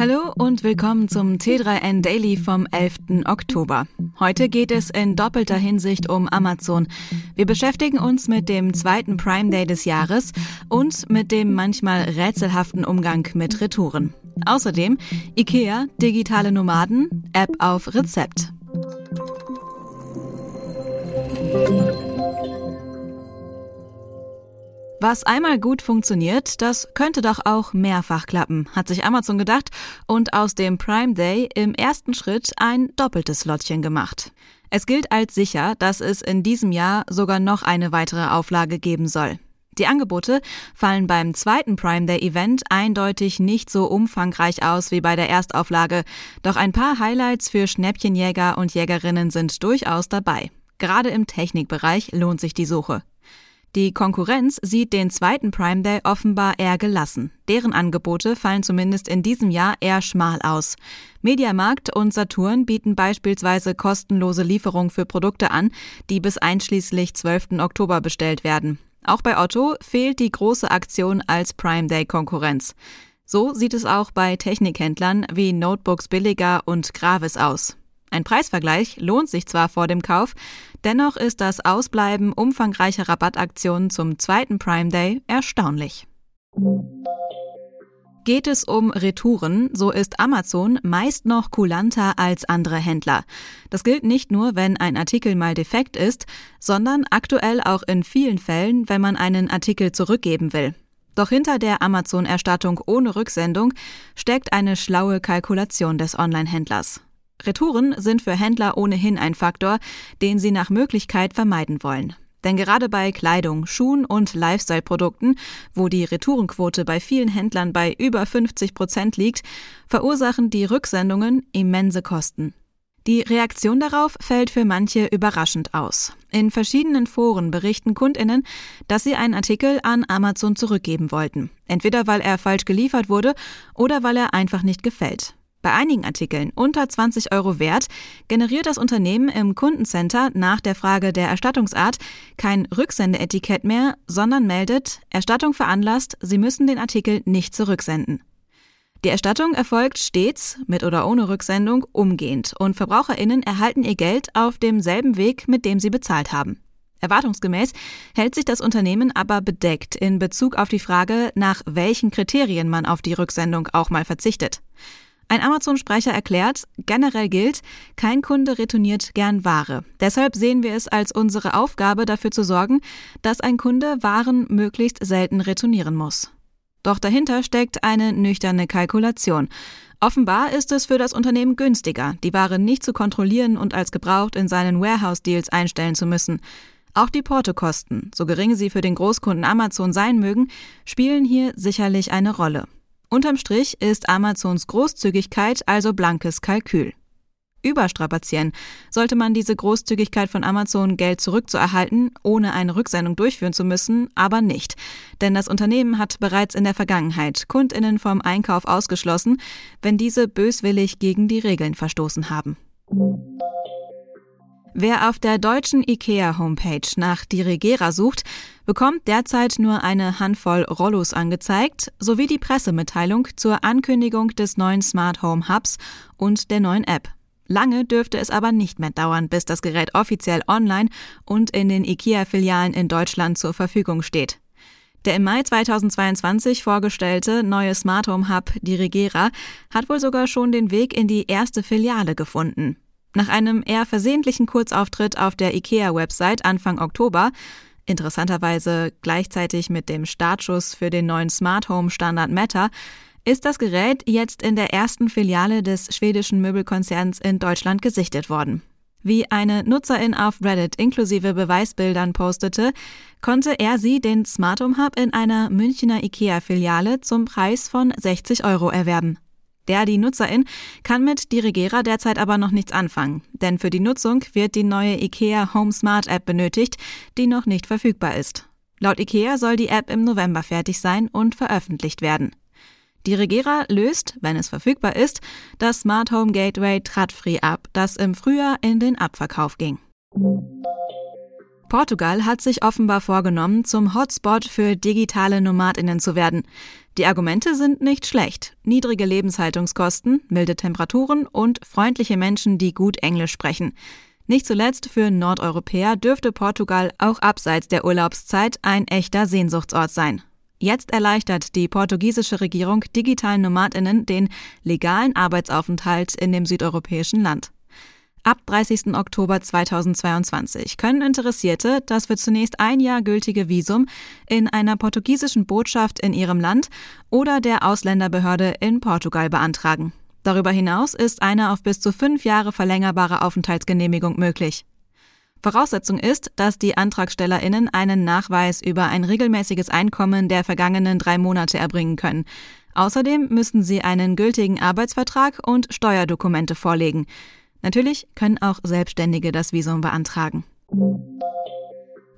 Hallo und willkommen zum T3N Daily vom 11. Oktober. Heute geht es in doppelter Hinsicht um Amazon. Wir beschäftigen uns mit dem zweiten Prime Day des Jahres und mit dem manchmal rätselhaften Umgang mit Retouren. Außerdem IKEA, digitale Nomaden, App auf Rezept. Was einmal gut funktioniert, das könnte doch auch mehrfach klappen, hat sich Amazon gedacht und aus dem Prime Day im ersten Schritt ein doppeltes Lottchen gemacht. Es gilt als sicher, dass es in diesem Jahr sogar noch eine weitere Auflage geben soll. Die Angebote fallen beim zweiten Prime Day Event eindeutig nicht so umfangreich aus wie bei der Erstauflage, doch ein paar Highlights für Schnäppchenjäger und Jägerinnen sind durchaus dabei. Gerade im Technikbereich lohnt sich die Suche. Die Konkurrenz sieht den zweiten Prime Day offenbar eher gelassen. Deren Angebote fallen zumindest in diesem Jahr eher schmal aus. Mediamarkt und Saturn bieten beispielsweise kostenlose Lieferung für Produkte an, die bis einschließlich 12. Oktober bestellt werden. Auch bei Otto fehlt die große Aktion als Prime Day Konkurrenz. So sieht es auch bei Technikhändlern wie Notebooks Billiger und Gravis aus. Ein Preisvergleich lohnt sich zwar vor dem Kauf, dennoch ist das Ausbleiben umfangreicher Rabattaktionen zum zweiten Prime Day erstaunlich. Geht es um Retouren, so ist Amazon meist noch kulanter als andere Händler. Das gilt nicht nur, wenn ein Artikel mal defekt ist, sondern aktuell auch in vielen Fällen, wenn man einen Artikel zurückgeben will. Doch hinter der Amazon-Erstattung ohne Rücksendung steckt eine schlaue Kalkulation des Online-Händlers. Retouren sind für Händler ohnehin ein Faktor, den sie nach Möglichkeit vermeiden wollen. Denn gerade bei Kleidung, Schuhen und Lifestyle-Produkten, wo die Retourenquote bei vielen Händlern bei über 50 Prozent liegt, verursachen die Rücksendungen immense Kosten. Die Reaktion darauf fällt für manche überraschend aus. In verschiedenen Foren berichten Kundinnen, dass sie einen Artikel an Amazon zurückgeben wollten. Entweder weil er falsch geliefert wurde oder weil er einfach nicht gefällt. Bei einigen Artikeln unter 20 Euro wert generiert das Unternehmen im Kundencenter nach der Frage der Erstattungsart kein Rücksendeetikett mehr, sondern meldet, Erstattung veranlasst, Sie müssen den Artikel nicht zurücksenden. Die Erstattung erfolgt stets, mit oder ohne Rücksendung, umgehend und Verbraucherinnen erhalten ihr Geld auf demselben Weg, mit dem sie bezahlt haben. Erwartungsgemäß hält sich das Unternehmen aber bedeckt in Bezug auf die Frage, nach welchen Kriterien man auf die Rücksendung auch mal verzichtet. Ein Amazon-Sprecher erklärt, generell gilt, kein Kunde retourniert gern Ware. Deshalb sehen wir es als unsere Aufgabe, dafür zu sorgen, dass ein Kunde Waren möglichst selten retournieren muss. Doch dahinter steckt eine nüchterne Kalkulation. Offenbar ist es für das Unternehmen günstiger, die Ware nicht zu kontrollieren und als gebraucht in seinen Warehouse-Deals einstellen zu müssen. Auch die Portokosten, so gering sie für den Großkunden Amazon sein mögen, spielen hier sicherlich eine Rolle. Unterm Strich ist Amazons Großzügigkeit also blankes Kalkül. Überstrapazieren sollte man diese Großzügigkeit von Amazon Geld zurückzuerhalten, ohne eine Rücksendung durchführen zu müssen, aber nicht. Denn das Unternehmen hat bereits in der Vergangenheit Kundinnen vom Einkauf ausgeschlossen, wenn diese böswillig gegen die Regeln verstoßen haben. Wer auf der deutschen IKEA-Homepage nach Dirigera sucht, bekommt derzeit nur eine Handvoll Rollos angezeigt, sowie die Pressemitteilung zur Ankündigung des neuen Smart Home Hubs und der neuen App. Lange dürfte es aber nicht mehr dauern, bis das Gerät offiziell online und in den IKEA-Filialen in Deutschland zur Verfügung steht. Der im Mai 2022 vorgestellte neue Smart Home Hub Dirigera hat wohl sogar schon den Weg in die erste Filiale gefunden. Nach einem eher versehentlichen Kurzauftritt auf der IKEA-Website Anfang Oktober, interessanterweise gleichzeitig mit dem Startschuss für den neuen Smart Home Standard Meta, ist das Gerät jetzt in der ersten Filiale des schwedischen Möbelkonzerns in Deutschland gesichtet worden. Wie eine Nutzerin auf Reddit inklusive Beweisbildern postete, konnte er sie den Smart Home Hub in einer Münchner IKEA-Filiale zum Preis von 60 Euro erwerben. Der, die Nutzerin, kann mit Dirigera derzeit aber noch nichts anfangen, denn für die Nutzung wird die neue IKEA Home Smart App benötigt, die noch nicht verfügbar ist. Laut IKEA soll die App im November fertig sein und veröffentlicht werden. Dirigera löst, wenn es verfügbar ist, das Smart Home Gateway Tradfree ab, das im Frühjahr in den Abverkauf ging. Portugal hat sich offenbar vorgenommen, zum Hotspot für digitale Nomadinnen zu werden. Die Argumente sind nicht schlecht. Niedrige Lebenshaltungskosten, milde Temperaturen und freundliche Menschen, die gut Englisch sprechen. Nicht zuletzt für Nordeuropäer dürfte Portugal auch abseits der Urlaubszeit ein echter Sehnsuchtsort sein. Jetzt erleichtert die portugiesische Regierung digitalen Nomadinnen den legalen Arbeitsaufenthalt in dem südeuropäischen Land. Ab 30. Oktober 2022 können Interessierte das für zunächst ein Jahr gültige Visum in einer portugiesischen Botschaft in ihrem Land oder der Ausländerbehörde in Portugal beantragen. Darüber hinaus ist eine auf bis zu fünf Jahre verlängerbare Aufenthaltsgenehmigung möglich. Voraussetzung ist, dass die AntragstellerInnen einen Nachweis über ein regelmäßiges Einkommen der vergangenen drei Monate erbringen können. Außerdem müssen sie einen gültigen Arbeitsvertrag und Steuerdokumente vorlegen. Natürlich können auch Selbstständige das Visum beantragen.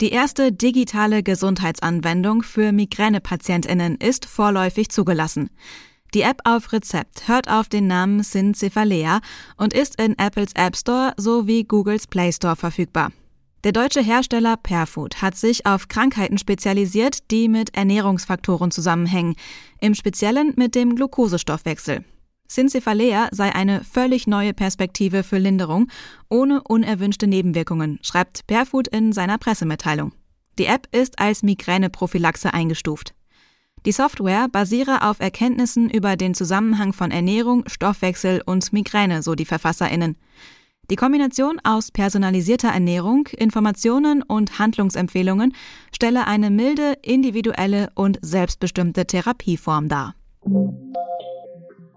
Die erste digitale Gesundheitsanwendung für Migränepatientinnen ist vorläufig zugelassen. Die App auf Rezept hört auf den Namen Syncephalea und ist in Apples App Store sowie Googles Play Store verfügbar. Der deutsche Hersteller Perfood hat sich auf Krankheiten spezialisiert, die mit Ernährungsfaktoren zusammenhängen, im Speziellen mit dem Glukosestoffwechsel. Syncephalea sei eine völlig neue Perspektive für Linderung ohne unerwünschte Nebenwirkungen, schreibt Barefoot in seiner Pressemitteilung. Die App ist als Migräneprophylaxe eingestuft. Die Software basiere auf Erkenntnissen über den Zusammenhang von Ernährung, Stoffwechsel und Migräne, so die VerfasserInnen. Die Kombination aus personalisierter Ernährung, Informationen und Handlungsempfehlungen stelle eine milde, individuelle und selbstbestimmte Therapieform dar.